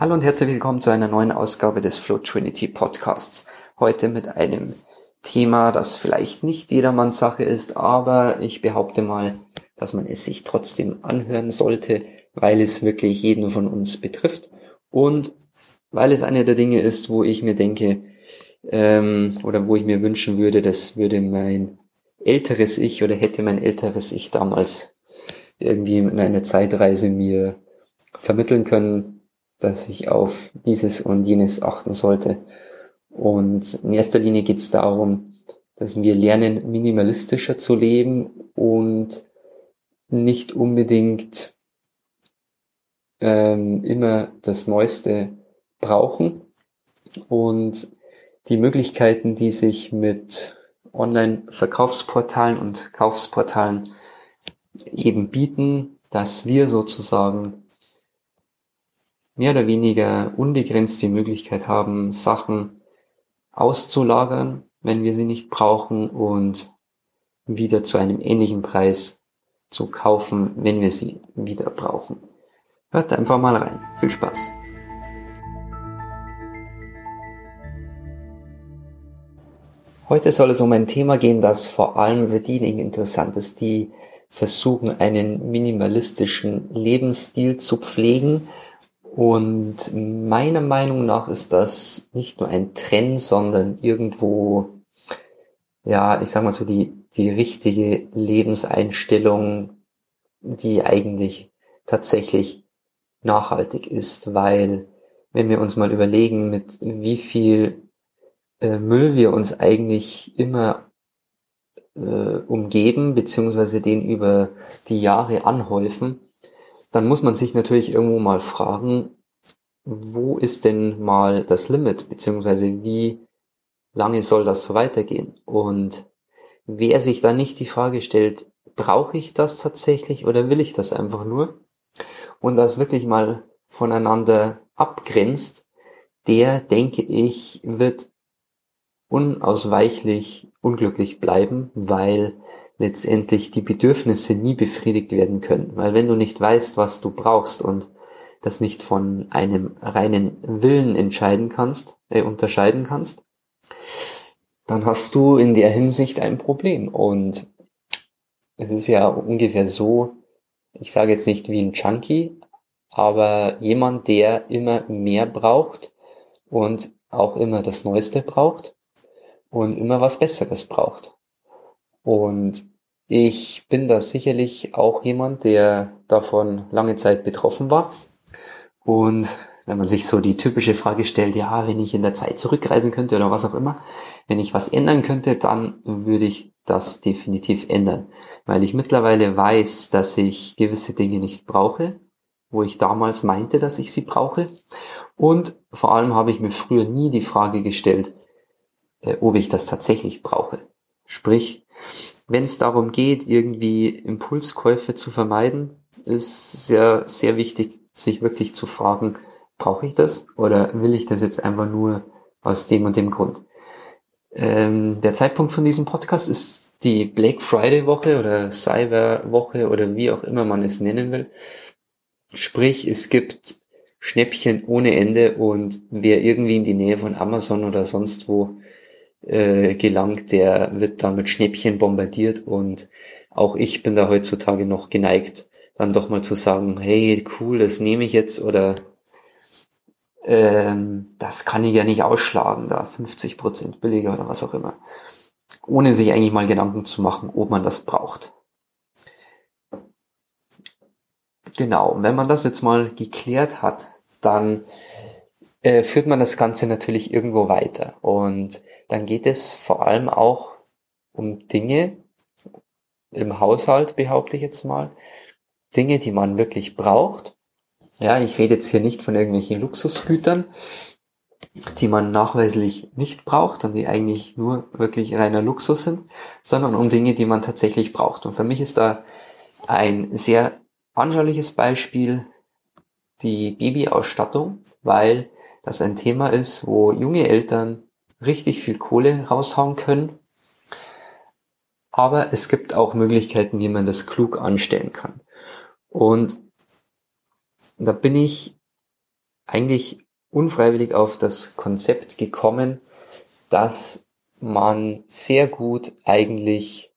Hallo und herzlich willkommen zu einer neuen Ausgabe des Flow Trinity Podcasts. Heute mit einem Thema, das vielleicht nicht jedermanns Sache ist, aber ich behaupte mal, dass man es sich trotzdem anhören sollte, weil es wirklich jeden von uns betrifft und weil es eine der Dinge ist, wo ich mir denke, ähm, oder wo ich mir wünschen würde, das würde mein älteres Ich oder hätte mein älteres Ich damals irgendwie in einer Zeitreise mir vermitteln können, dass ich auf dieses und jenes achten sollte. Und in erster Linie geht es darum, dass wir lernen, minimalistischer zu leben und nicht unbedingt ähm, immer das Neueste brauchen. Und die Möglichkeiten, die sich mit Online-Verkaufsportalen und Kaufsportalen eben bieten, dass wir sozusagen mehr oder weniger unbegrenzt die Möglichkeit haben, Sachen auszulagern, wenn wir sie nicht brauchen und wieder zu einem ähnlichen Preis zu kaufen, wenn wir sie wieder brauchen. Hört einfach mal rein. Viel Spaß. Heute soll es um ein Thema gehen, das vor allem für diejenigen interessant ist, die versuchen, einen minimalistischen Lebensstil zu pflegen und meiner Meinung nach ist das nicht nur ein Trend, sondern irgendwo, ja, ich sag mal so, die, die richtige Lebenseinstellung, die eigentlich tatsächlich nachhaltig ist, weil wenn wir uns mal überlegen, mit wie viel äh, Müll wir uns eigentlich immer äh, umgeben, beziehungsweise den über die Jahre anhäufen, dann muss man sich natürlich irgendwo mal fragen, wo ist denn mal das Limit, beziehungsweise wie lange soll das so weitergehen? Und wer sich da nicht die Frage stellt, brauche ich das tatsächlich oder will ich das einfach nur? Und das wirklich mal voneinander abgrenzt, der, denke ich, wird unausweichlich unglücklich bleiben, weil letztendlich die Bedürfnisse nie befriedigt werden können. Weil wenn du nicht weißt, was du brauchst und das nicht von einem reinen Willen entscheiden kannst, äh, unterscheiden kannst, dann hast du in der Hinsicht ein Problem. Und es ist ja ungefähr so, ich sage jetzt nicht wie ein Junkie, aber jemand, der immer mehr braucht und auch immer das Neueste braucht und immer was Besseres braucht. Und ich bin da sicherlich auch jemand, der davon lange Zeit betroffen war. Und wenn man sich so die typische Frage stellt, ja, wenn ich in der Zeit zurückreisen könnte oder was auch immer, wenn ich was ändern könnte, dann würde ich das definitiv ändern. Weil ich mittlerweile weiß, dass ich gewisse Dinge nicht brauche, wo ich damals meinte, dass ich sie brauche. Und vor allem habe ich mir früher nie die Frage gestellt, äh, ob ich das tatsächlich brauche. Sprich, wenn es darum geht, irgendwie Impulskäufe zu vermeiden, ist sehr, sehr wichtig, sich wirklich zu fragen, brauche ich das oder will ich das jetzt einfach nur aus dem und dem Grund? Ähm, der Zeitpunkt von diesem Podcast ist die Black Friday Woche oder Cyber Woche oder wie auch immer man es nennen will. Sprich, es gibt Schnäppchen ohne Ende und wer irgendwie in die Nähe von Amazon oder sonst wo äh, gelangt, der wird da mit Schnäppchen bombardiert und auch ich bin da heutzutage noch geneigt, dann doch mal zu sagen, hey, cool, das nehme ich jetzt oder ähm, das kann ich ja nicht ausschlagen, da 50 Prozent billiger oder was auch immer. Ohne sich eigentlich mal Gedanken zu machen, ob man das braucht. Genau, wenn man das jetzt mal geklärt hat, dann äh, führt man das Ganze natürlich irgendwo weiter. Und dann geht es vor allem auch um Dinge im Haushalt, behaupte ich jetzt mal. Dinge, die man wirklich braucht. Ja, ich rede jetzt hier nicht von irgendwelchen Luxusgütern, die man nachweislich nicht braucht und die eigentlich nur wirklich reiner Luxus sind, sondern um Dinge, die man tatsächlich braucht. Und für mich ist da ein sehr anschauliches Beispiel die Babyausstattung, weil das ein Thema ist, wo junge Eltern richtig viel Kohle raushauen können. Aber es gibt auch Möglichkeiten, wie man das klug anstellen kann. Und da bin ich eigentlich unfreiwillig auf das Konzept gekommen, dass man sehr gut eigentlich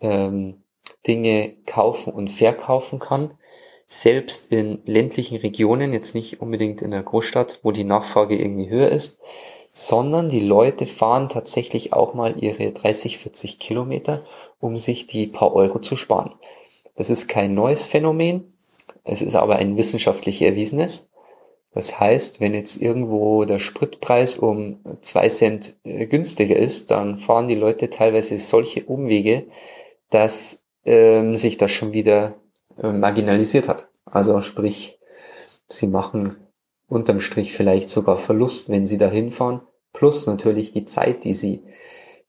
ähm, Dinge kaufen und verkaufen kann. Selbst in ländlichen Regionen, jetzt nicht unbedingt in der Großstadt, wo die Nachfrage irgendwie höher ist, sondern die Leute fahren tatsächlich auch mal ihre 30, 40 Kilometer, um sich die paar Euro zu sparen. Das ist kein neues Phänomen, es ist aber ein wissenschaftlich erwiesenes. Das heißt, wenn jetzt irgendwo der Spritpreis um zwei Cent äh, günstiger ist, dann fahren die Leute teilweise solche Umwege, dass ähm, sich das schon wieder marginalisiert hat. Also sprich, sie machen unterm Strich vielleicht sogar Verlust, wenn sie da hinfahren, plus natürlich die Zeit, die sie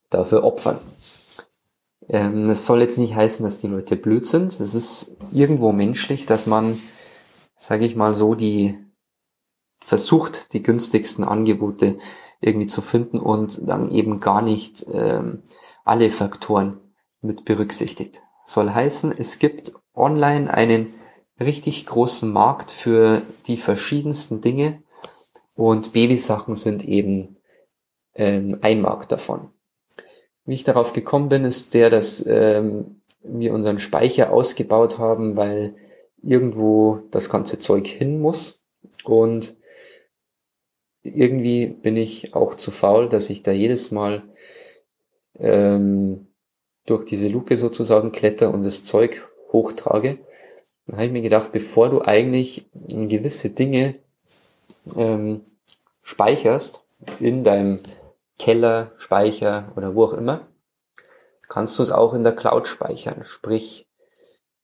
dafür opfern. Ähm, das soll jetzt nicht heißen, dass die Leute blöd sind. Es ist irgendwo menschlich, dass man, sage ich mal so, die versucht, die günstigsten Angebote irgendwie zu finden und dann eben gar nicht ähm, alle Faktoren mit berücksichtigt. Soll heißen, es gibt online einen richtig großen Markt für die verschiedensten Dinge und Babysachen sind eben ähm, ein Markt davon. Wie ich darauf gekommen bin, ist der, dass ähm, wir unseren Speicher ausgebaut haben, weil irgendwo das ganze Zeug hin muss und irgendwie bin ich auch zu faul, dass ich da jedes Mal ähm, durch diese Luke sozusagen kletter und das Zeug hochtrage. Dann habe ich mir gedacht, bevor du eigentlich gewisse Dinge ähm, speicherst in deinem Keller, Speicher oder wo auch immer, kannst du es auch in der Cloud speichern, sprich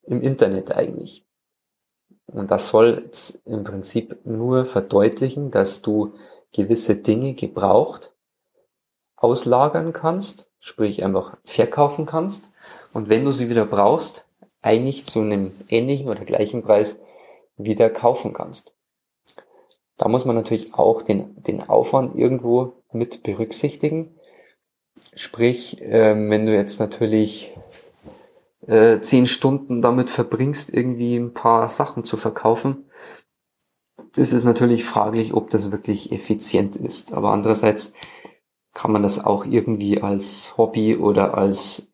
im Internet eigentlich. Und das soll jetzt im Prinzip nur verdeutlichen, dass du gewisse Dinge gebraucht auslagern kannst, sprich einfach verkaufen kannst. Und wenn du sie wieder brauchst, eigentlich zu einem ähnlichen oder gleichen Preis wieder kaufen kannst. Da muss man natürlich auch den, den Aufwand irgendwo mit berücksichtigen. Sprich, ähm, wenn du jetzt natürlich äh, zehn Stunden damit verbringst, irgendwie ein paar Sachen zu verkaufen, ist es natürlich fraglich, ob das wirklich effizient ist. Aber andererseits kann man das auch irgendwie als Hobby oder als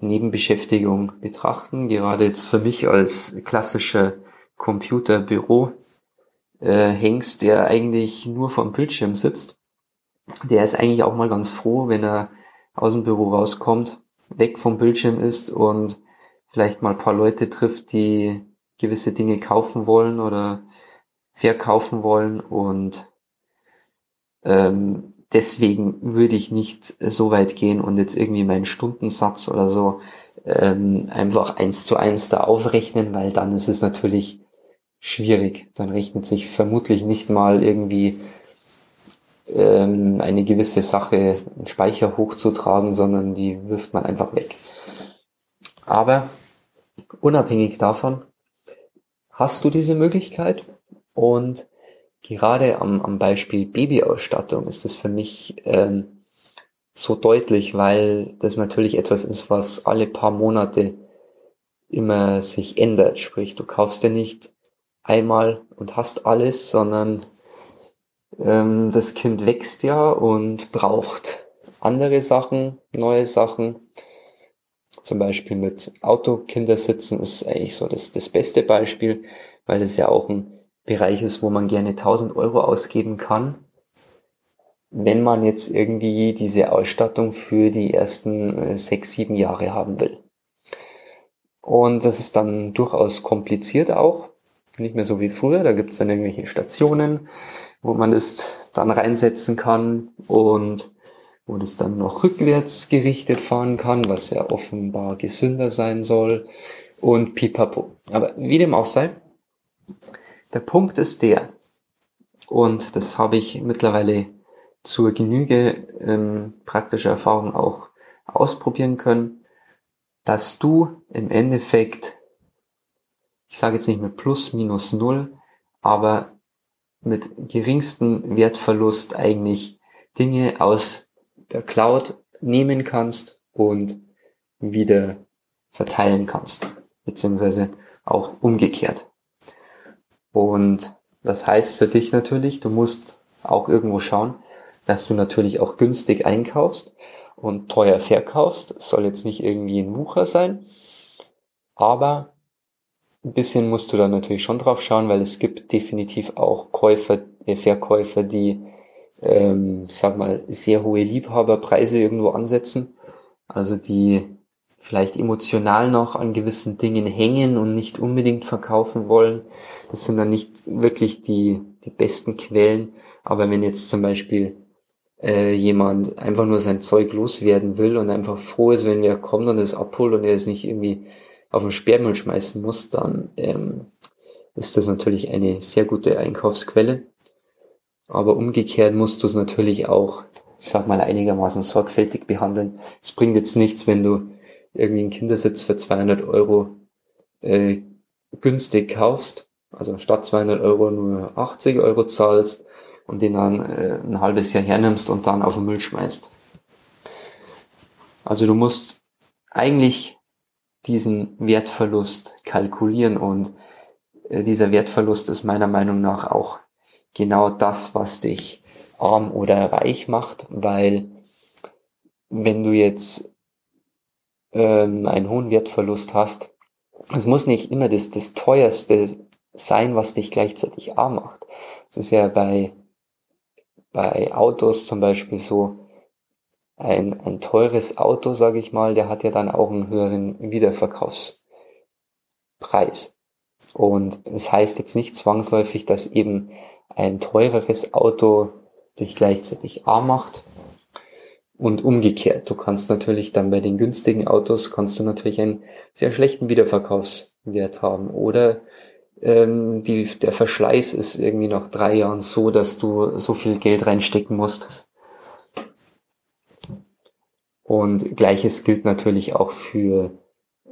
Nebenbeschäftigung betrachten. Gerade jetzt für mich als klassischer Computerbüro äh, Hengst, der eigentlich nur vom Bildschirm sitzt, der ist eigentlich auch mal ganz froh, wenn er aus dem Büro rauskommt, weg vom Bildschirm ist und vielleicht mal ein paar Leute trifft, die gewisse Dinge kaufen wollen oder verkaufen wollen und ähm, deswegen würde ich nicht so weit gehen und jetzt irgendwie meinen Stundensatz oder so ähm, einfach eins zu eins da aufrechnen, weil dann ist es natürlich schwierig. Dann rechnet sich vermutlich nicht mal irgendwie ähm, eine gewisse Sache, einen Speicher hochzutragen, sondern die wirft man einfach weg. Aber unabhängig davon hast du diese Möglichkeit und gerade am, am Beispiel Babyausstattung ist das für mich ähm, so deutlich, weil das natürlich etwas ist, was alle paar Monate immer sich ändert. Sprich, du kaufst ja nicht einmal und hast alles, sondern ähm, das Kind wächst ja und braucht andere Sachen, neue Sachen. Zum Beispiel mit Autokindersitzen ist eigentlich so das, das beste Beispiel, weil es ja auch ein Bereich ist, wo man gerne 1000 Euro ausgeben kann, wenn man jetzt irgendwie diese Ausstattung für die ersten äh, sechs, sieben Jahre haben will. Und das ist dann durchaus kompliziert auch, nicht mehr so wie früher. Da gibt es dann irgendwelche Stationen, wo man das dann reinsetzen kann und wo das dann noch rückwärts gerichtet fahren kann, was ja offenbar gesünder sein soll und pipapo. Aber wie dem auch sei, der Punkt ist der, und das habe ich mittlerweile zur Genüge ähm, praktischer Erfahrung auch ausprobieren können, dass du im Endeffekt, ich sage jetzt nicht mehr plus minus null, aber mit geringstem Wertverlust eigentlich Dinge aus der Cloud nehmen kannst und wieder verteilen kannst, beziehungsweise auch umgekehrt. Und Das heißt für dich natürlich, du musst auch irgendwo schauen, dass du natürlich auch günstig einkaufst und teuer verkaufst. Es soll jetzt nicht irgendwie ein Wucher sein, aber ein bisschen musst du da natürlich schon drauf schauen, weil es gibt definitiv auch Käufer, äh, Verkäufer, die, ähm, sag mal, sehr hohe Liebhaberpreise irgendwo ansetzen. Also die vielleicht emotional noch an gewissen Dingen hängen und nicht unbedingt verkaufen wollen. Das sind dann nicht wirklich die, die besten Quellen. Aber wenn jetzt zum Beispiel äh, jemand einfach nur sein Zeug loswerden will und einfach froh ist, wenn wer kommt und es abholt und er es nicht irgendwie auf den Sperrmüll schmeißen muss, dann ähm, ist das natürlich eine sehr gute Einkaufsquelle. Aber umgekehrt musst du es natürlich auch, ich sag mal, einigermaßen sorgfältig behandeln. Es bringt jetzt nichts, wenn du irgendwie einen Kindersitz für 200 Euro äh, günstig kaufst, also statt 200 Euro nur 80 Euro zahlst und den dann äh, ein halbes Jahr hernimmst und dann auf den Müll schmeißt. Also du musst eigentlich diesen Wertverlust kalkulieren und äh, dieser Wertverlust ist meiner Meinung nach auch genau das, was dich arm oder reich macht, weil wenn du jetzt ähm, einen hohen Wertverlust hast, es muss nicht immer das, das teuerste sein, was dich gleichzeitig arm macht. Es ist ja bei, bei Autos zum Beispiel so, ein, ein teures Auto, sage ich mal, der hat ja dann auch einen höheren Wiederverkaufspreis. Und das heißt jetzt nicht zwangsläufig, dass eben ein teureres Auto dich gleichzeitig arm macht, und umgekehrt, du kannst natürlich dann bei den günstigen Autos, kannst du natürlich einen sehr schlechten Wiederverkaufswert haben. Oder ähm, die, der Verschleiß ist irgendwie nach drei Jahren so, dass du so viel Geld reinstecken musst. Und gleiches gilt natürlich auch für,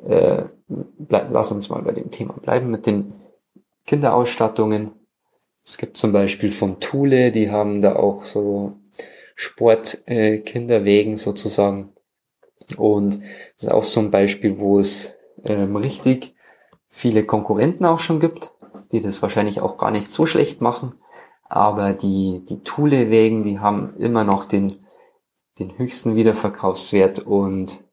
äh, bleib, lass uns mal bei dem Thema bleiben, mit den Kinderausstattungen. Es gibt zum Beispiel von Thule, die haben da auch so Sportkinderwegen äh, sozusagen. Und das ist auch so ein Beispiel, wo es ähm, richtig viele Konkurrenten auch schon gibt, die das wahrscheinlich auch gar nicht so schlecht machen. Aber die, die Thule-Wägen, die haben immer noch den, den höchsten Wiederverkaufswert und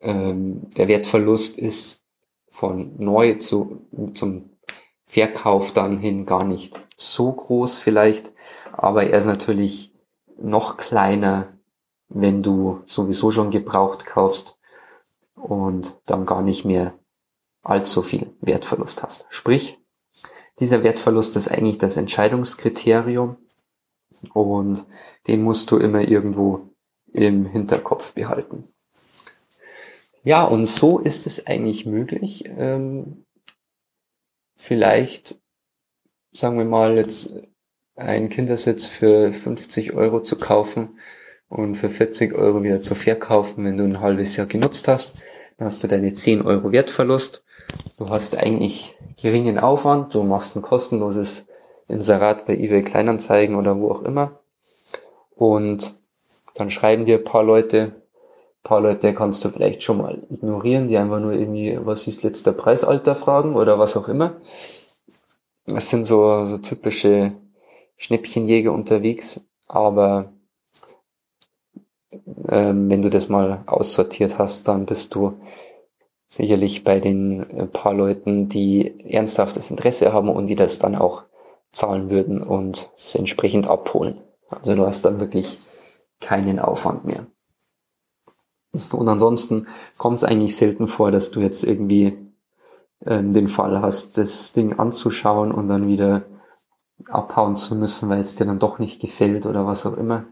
ähm, der Wertverlust ist von neu zu, zum Verkauf dann hin gar nicht so groß vielleicht, aber er ist natürlich noch kleiner, wenn du sowieso schon gebraucht kaufst und dann gar nicht mehr allzu viel Wertverlust hast. Sprich, dieser Wertverlust ist eigentlich das Entscheidungskriterium und den musst du immer irgendwo im Hinterkopf behalten. Ja, und so ist es eigentlich möglich, ähm, vielleicht, sagen wir mal, jetzt einen Kindersitz für 50 Euro zu kaufen und für 40 Euro wieder zu verkaufen, wenn du ein halbes Jahr genutzt hast. Dann hast du deine 10 Euro Wertverlust. Du hast eigentlich geringen Aufwand. Du machst ein kostenloses Inserat bei eBay Kleinanzeigen oder wo auch immer. Und dann schreiben dir ein paar Leute, ein paar Leute kannst du vielleicht schon mal ignorieren, die einfach nur irgendwie, was ist letzter Preisalter fragen oder was auch immer. Das sind so, so typische Schnäppchenjäger unterwegs, aber ähm, wenn du das mal aussortiert hast, dann bist du sicherlich bei den äh, paar Leuten, die ernsthaftes Interesse haben und die das dann auch zahlen würden und es entsprechend abholen. Also du hast dann wirklich keinen Aufwand mehr. Und ansonsten kommt es eigentlich selten vor, dass du jetzt irgendwie ähm, den Fall hast, das Ding anzuschauen und dann wieder abhauen zu müssen, weil es dir dann doch nicht gefällt oder was auch immer.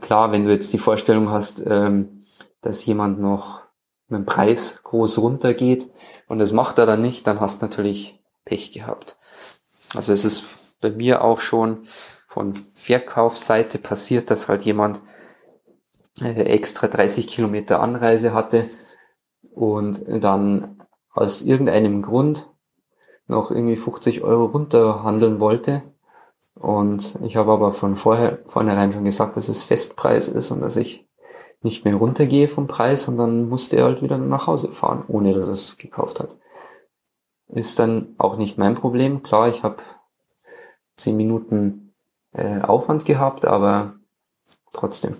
Klar, wenn du jetzt die Vorstellung hast, ähm, dass jemand noch mit dem Preis groß runtergeht und das macht er dann nicht, dann hast du natürlich Pech gehabt. Also es ist bei mir auch schon von Verkaufsseite passiert, dass halt jemand äh, extra 30 Kilometer Anreise hatte und dann aus irgendeinem Grund noch irgendwie 50 Euro runterhandeln wollte. Und ich habe aber von vorher, vornherein schon gesagt, dass es Festpreis ist und dass ich nicht mehr runtergehe vom Preis und dann musste er halt wieder nach Hause fahren, ohne dass er es gekauft hat. ist dann auch nicht mein Problem. Klar, ich habe zehn Minuten äh, Aufwand gehabt, aber trotzdem.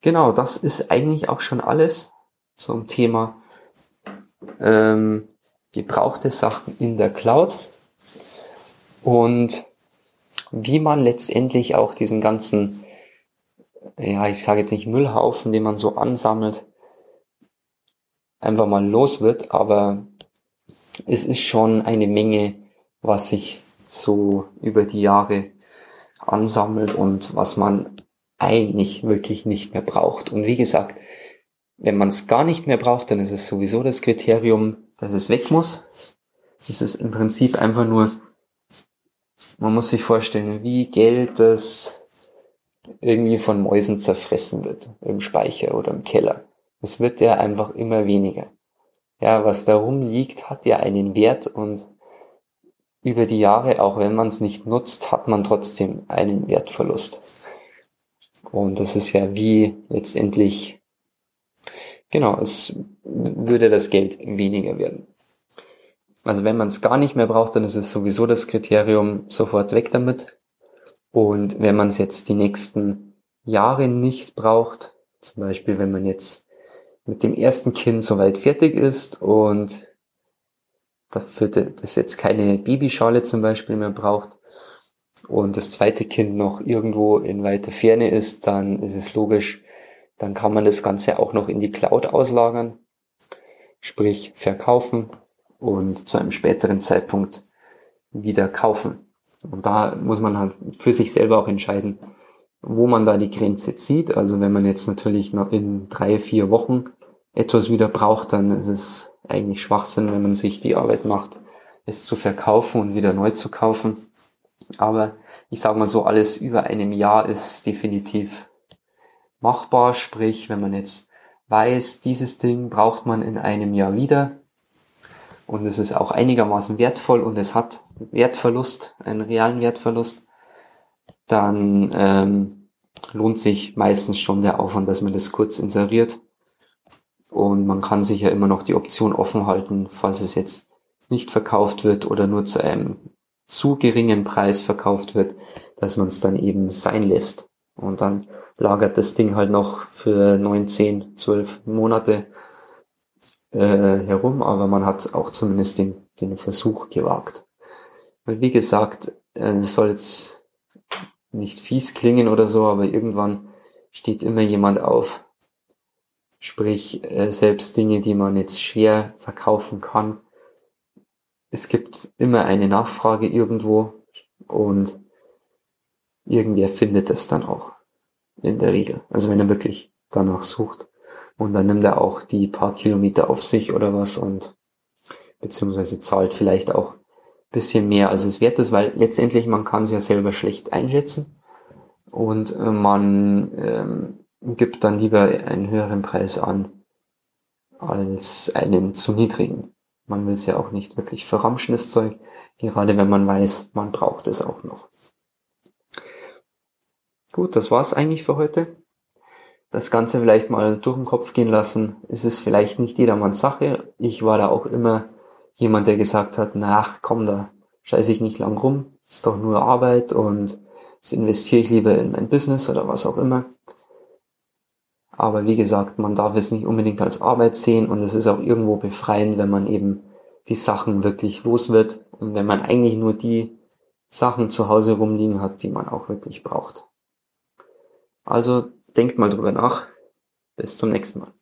Genau, das ist eigentlich auch schon alles zum Thema ähm, gebrauchte Sachen in der Cloud und wie man letztendlich auch diesen ganzen, ja, ich sage jetzt nicht Müllhaufen, den man so ansammelt, einfach mal los wird, aber es ist schon eine Menge, was sich so über die Jahre ansammelt und was man eigentlich wirklich nicht mehr braucht. Und wie gesagt, wenn man es gar nicht mehr braucht, dann ist es sowieso das Kriterium, dass es weg muss. Es ist im Prinzip einfach nur, man muss sich vorstellen, wie Geld, das irgendwie von Mäusen zerfressen wird, im Speicher oder im Keller. Es wird ja einfach immer weniger. Ja, was da rumliegt, hat ja einen Wert und über die Jahre, auch wenn man es nicht nutzt, hat man trotzdem einen Wertverlust. Und das ist ja wie letztendlich, genau, es würde das Geld weniger werden. Also wenn man es gar nicht mehr braucht, dann ist es sowieso das Kriterium sofort weg damit. Und wenn man es jetzt die nächsten Jahre nicht braucht, zum Beispiel wenn man jetzt mit dem ersten Kind soweit fertig ist und dafür das jetzt keine Babyschale zum Beispiel mehr braucht, und das zweite Kind noch irgendwo in weiter Ferne ist, dann ist es logisch, dann kann man das Ganze auch noch in die Cloud auslagern, sprich verkaufen und zu einem späteren Zeitpunkt wieder kaufen. Und da muss man halt für sich selber auch entscheiden, wo man da die Grenze zieht. Also wenn man jetzt natürlich in drei, vier Wochen etwas wieder braucht, dann ist es eigentlich Schwachsinn, wenn man sich die Arbeit macht, es zu verkaufen und wieder neu zu kaufen. Aber ich sage mal so, alles über einem Jahr ist definitiv machbar. Sprich, wenn man jetzt weiß, dieses Ding braucht man in einem Jahr wieder und es ist auch einigermaßen wertvoll und es hat Wertverlust, einen realen Wertverlust, dann ähm, lohnt sich meistens schon der Aufwand, dass man das kurz inseriert. Und man kann sich ja immer noch die Option offen halten, falls es jetzt nicht verkauft wird oder nur zu einem zu geringen Preis verkauft wird, dass man es dann eben sein lässt. Und dann lagert das Ding halt noch für neun, zehn, zwölf Monate äh, herum, aber man hat auch zumindest den, den Versuch gewagt. Weil wie gesagt, äh, es soll jetzt nicht fies klingen oder so, aber irgendwann steht immer jemand auf. Sprich, äh, selbst Dinge, die man jetzt schwer verkaufen kann, es gibt immer eine Nachfrage irgendwo und irgendwer findet es dann auch. In der Regel. Also wenn er wirklich danach sucht. Und dann nimmt er auch die paar Kilometer auf sich oder was und beziehungsweise zahlt vielleicht auch bisschen mehr als es wert ist, weil letztendlich man kann es ja selber schlecht einschätzen und äh, man ähm, gibt dann lieber einen höheren Preis an als einen zu niedrigen. Man will es ja auch nicht wirklich verramschen, das Zeug, gerade wenn man weiß, man braucht es auch noch. Gut, das war's eigentlich für heute. Das Ganze vielleicht mal durch den Kopf gehen lassen. Es ist vielleicht nicht jedermanns Sache. Ich war da auch immer jemand, der gesagt hat, nach, komm, da scheiße ich nicht lang rum. Das ist doch nur Arbeit und das investiere ich lieber in mein Business oder was auch immer. Aber wie gesagt, man darf es nicht unbedingt als Arbeit sehen und es ist auch irgendwo befreiend, wenn man eben die Sachen wirklich los wird und wenn man eigentlich nur die Sachen zu Hause rumliegen hat, die man auch wirklich braucht. Also denkt mal drüber nach. Bis zum nächsten Mal.